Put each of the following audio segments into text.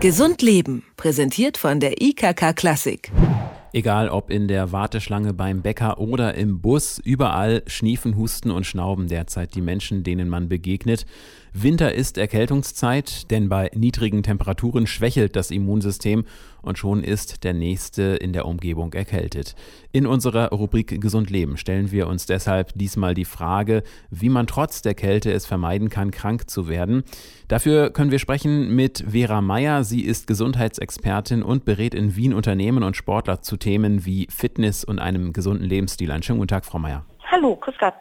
Gesund Leben, präsentiert von der IKK Klassik. Egal ob in der Warteschlange beim Bäcker oder im Bus, überall schniefen, husten und schnauben derzeit die Menschen, denen man begegnet. Winter ist Erkältungszeit, denn bei niedrigen Temperaturen schwächelt das Immunsystem und schon ist der Nächste in der Umgebung erkältet. In unserer Rubrik Gesund Leben stellen wir uns deshalb diesmal die Frage, wie man trotz der Kälte es vermeiden kann, krank zu werden. Dafür können wir sprechen mit Vera Meyer. Sie ist Gesundheitsexpertin und berät in Wien Unternehmen und Sportler zu Themen wie Fitness und einem gesunden Lebensstil. Einen schönen guten Tag, Frau Meyer. Hallo, grüß Gott.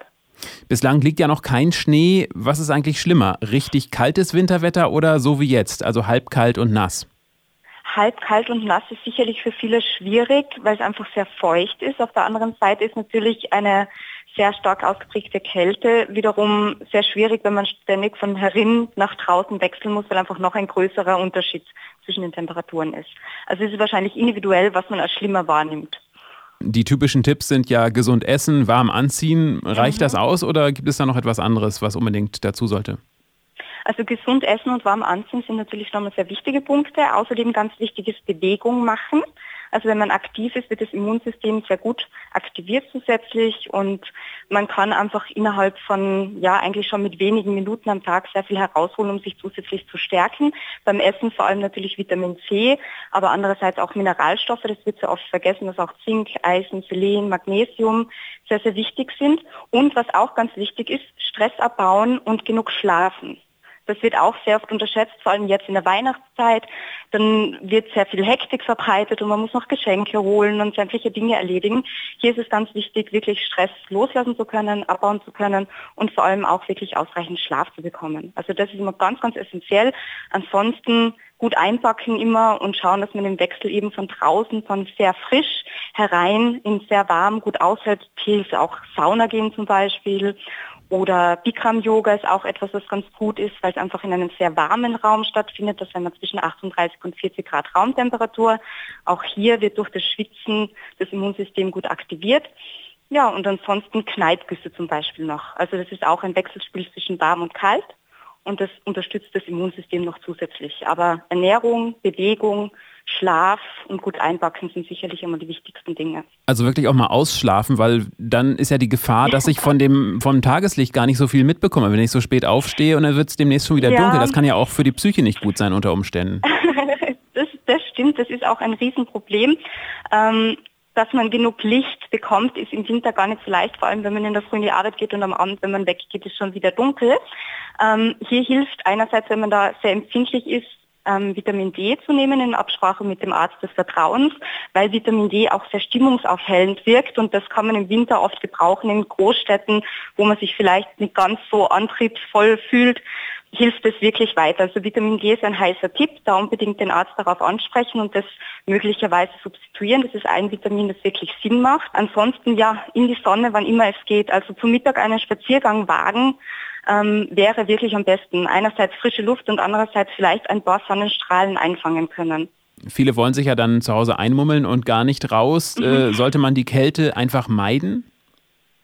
Bislang liegt ja noch kein Schnee. Was ist eigentlich schlimmer? Richtig kaltes Winterwetter oder so wie jetzt, also halb kalt und nass? Halb kalt und nass ist sicherlich für viele schwierig, weil es einfach sehr feucht ist. Auf der anderen Seite ist natürlich eine sehr stark ausgeprägte Kälte wiederum sehr schwierig, wenn man ständig von herin nach draußen wechseln muss, weil einfach noch ein größerer Unterschied zwischen den Temperaturen ist. Also es ist wahrscheinlich individuell, was man als schlimmer wahrnimmt. Die typischen Tipps sind ja gesund essen, warm anziehen. Reicht mhm. das aus oder gibt es da noch etwas anderes, was unbedingt dazu sollte? Also gesund essen und warm anziehen sind natürlich nochmal sehr wichtige Punkte. Außerdem ganz wichtig ist Bewegung machen. Also wenn man aktiv ist, wird das Immunsystem sehr gut aktiviert zusätzlich und man kann einfach innerhalb von, ja, eigentlich schon mit wenigen Minuten am Tag sehr viel herausholen, um sich zusätzlich zu stärken. Beim Essen vor allem natürlich Vitamin C, aber andererseits auch Mineralstoffe, das wird sehr oft vergessen, dass auch Zink, Eisen, Selen, Magnesium sehr, sehr wichtig sind. Und was auch ganz wichtig ist, Stress abbauen und genug schlafen. Das wird auch sehr oft unterschätzt, vor allem jetzt in der Weihnachtszeit. Dann wird sehr viel Hektik verbreitet und man muss noch Geschenke holen und sämtliche Dinge erledigen. Hier ist es ganz wichtig, wirklich Stress loslassen zu können, abbauen zu können und vor allem auch wirklich ausreichend Schlaf zu bekommen. Also das ist immer ganz, ganz essentiell. Ansonsten gut einpacken immer und schauen, dass man den Wechsel eben von draußen, von sehr frisch herein in sehr warm gut aushält. Hilft auch Sauna gehen zum Beispiel oder Bikram-Yoga ist auch etwas, was ganz gut ist, weil es einfach in einem sehr warmen Raum stattfindet. Das sind wir zwischen 38 und 40 Grad Raumtemperatur. Auch hier wird durch das Schwitzen das Immunsystem gut aktiviert. Ja, und ansonsten Kneippgüsse zum Beispiel noch. Also das ist auch ein Wechselspiel zwischen warm und kalt und das unterstützt das Immunsystem noch zusätzlich. Aber Ernährung, Bewegung, Schlaf und gut einbacken sind sicherlich immer die wichtigsten Dinge. Also wirklich auch mal ausschlafen, weil dann ist ja die Gefahr, dass ich von dem vom Tageslicht gar nicht so viel mitbekomme, wenn ich so spät aufstehe und dann wird es demnächst schon wieder ja. dunkel. Das kann ja auch für die Psyche nicht gut sein unter Umständen. das, das stimmt, das ist auch ein Riesenproblem. Ähm, dass man genug Licht bekommt, ist im Winter gar nicht so leicht, vor allem wenn man in der Früh in die Arbeit geht und am Abend, wenn man weggeht, ist schon wieder dunkel. Ähm, hier hilft einerseits, wenn man da sehr empfindlich ist, ähm, Vitamin D zu nehmen in Absprache mit dem Arzt des Vertrauens, weil Vitamin D auch sehr stimmungsaufhellend wirkt und das kann man im Winter oft gebrauchen in Großstädten, wo man sich vielleicht nicht ganz so antriebsvoll fühlt hilft es wirklich weiter. Also Vitamin D ist ein heißer Tipp, da unbedingt den Arzt darauf ansprechen und das möglicherweise substituieren. Das ist ein Vitamin, das wirklich Sinn macht. Ansonsten ja, in die Sonne, wann immer es geht. Also zum Mittag einen Spaziergang wagen ähm, wäre wirklich am besten. Einerseits frische Luft und andererseits vielleicht ein paar Sonnenstrahlen einfangen können. Viele wollen sich ja dann zu Hause einmummeln und gar nicht raus. Mhm. Äh, sollte man die Kälte einfach meiden?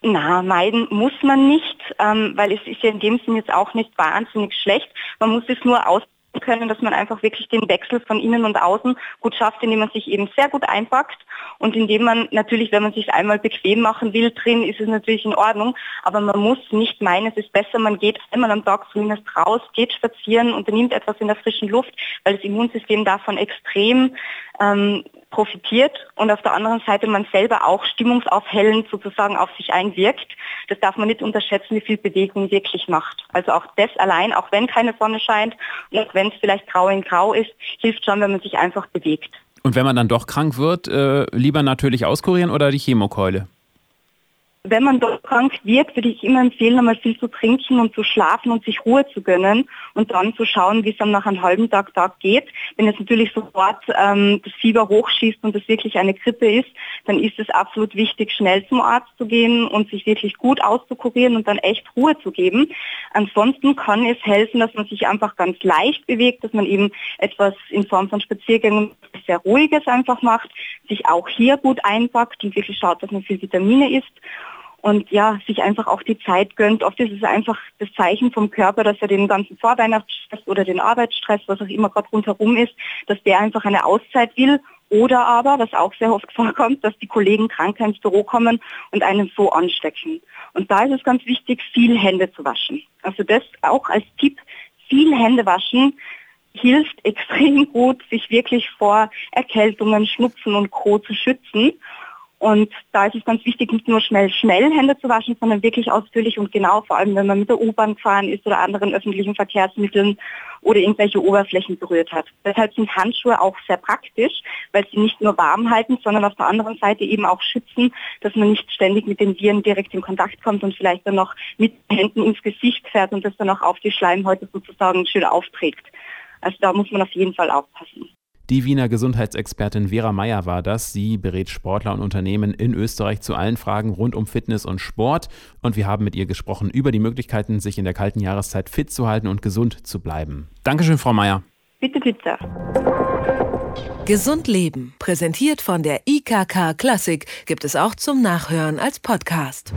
Na, meiden muss man nicht, ähm, weil es ist ja in dem Sinn jetzt auch nicht wahnsinnig schlecht. Man muss es nur aus können, dass man einfach wirklich den Wechsel von innen und außen gut schafft, indem man sich eben sehr gut einpackt und indem man natürlich, wenn man sich einmal bequem machen will, drin ist es natürlich in Ordnung, aber man muss nicht meinen, es ist besser, man geht einmal am Tag zumindest raus, geht spazieren, unternimmt etwas in der frischen Luft, weil das Immunsystem davon extrem ähm, profitiert und auf der anderen Seite man selber auch stimmungsaufhellend sozusagen auf sich einwirkt. Das darf man nicht unterschätzen, wie viel Bewegung wirklich macht. Also auch das allein, auch wenn keine Sonne scheint und auch wenn es vielleicht grau in grau ist, hilft schon, wenn man sich einfach bewegt. Und wenn man dann doch krank wird, äh, lieber natürlich auskurieren oder die Chemokeule? Wenn man dort krank wird, würde ich immer empfehlen, einmal viel zu trinken und zu schlafen und sich Ruhe zu gönnen und dann zu schauen, wie es dann nach einem halben Tag, Tag geht. Wenn jetzt natürlich sofort ähm, das Fieber hochschießt und das wirklich eine Grippe ist, dann ist es absolut wichtig, schnell zum Arzt zu gehen und sich wirklich gut auszukurieren und dann echt Ruhe zu geben. Ansonsten kann es helfen, dass man sich einfach ganz leicht bewegt, dass man eben etwas in Form von Spaziergängen sehr ruhiges einfach macht, sich auch hier gut einpackt und wirklich schaut, dass man viel Vitamine isst und ja, sich einfach auch die Zeit gönnt. Oft ist es einfach das Zeichen vom Körper, dass er den ganzen Vorweihnachtsstress oder den Arbeitsstress, was auch immer gerade rundherum ist, dass der einfach eine Auszeit will oder aber, was auch sehr oft vorkommt, dass die Kollegen krank ins Büro kommen und einen so anstecken. Und da ist es ganz wichtig, viel Hände zu waschen. Also das auch als Tipp, viel Hände waschen hilft extrem gut, sich wirklich vor Erkältungen, Schnupfen und Co. zu schützen. Und da ist es ganz wichtig, nicht nur schnell, schnell Hände zu waschen, sondern wirklich ausführlich und genau, vor allem wenn man mit der U-Bahn gefahren ist oder anderen öffentlichen Verkehrsmitteln oder irgendwelche Oberflächen berührt hat. Deshalb sind Handschuhe auch sehr praktisch, weil sie nicht nur warm halten, sondern auf der anderen Seite eben auch schützen, dass man nicht ständig mit den Viren direkt in Kontakt kommt und vielleicht dann noch mit Händen ins Gesicht fährt und das dann auch auf die Schleimhäute sozusagen schön aufträgt. Also da muss man auf jeden Fall aufpassen. Die Wiener Gesundheitsexpertin Vera Meyer war das. Sie berät Sportler und Unternehmen in Österreich zu allen Fragen rund um Fitness und Sport. Und wir haben mit ihr gesprochen über die Möglichkeiten, sich in der kalten Jahreszeit fit zu halten und gesund zu bleiben. Dankeschön, Frau Meyer. Bitte, bitte. Gesund Leben, präsentiert von der IKK Klassik, gibt es auch zum Nachhören als Podcast.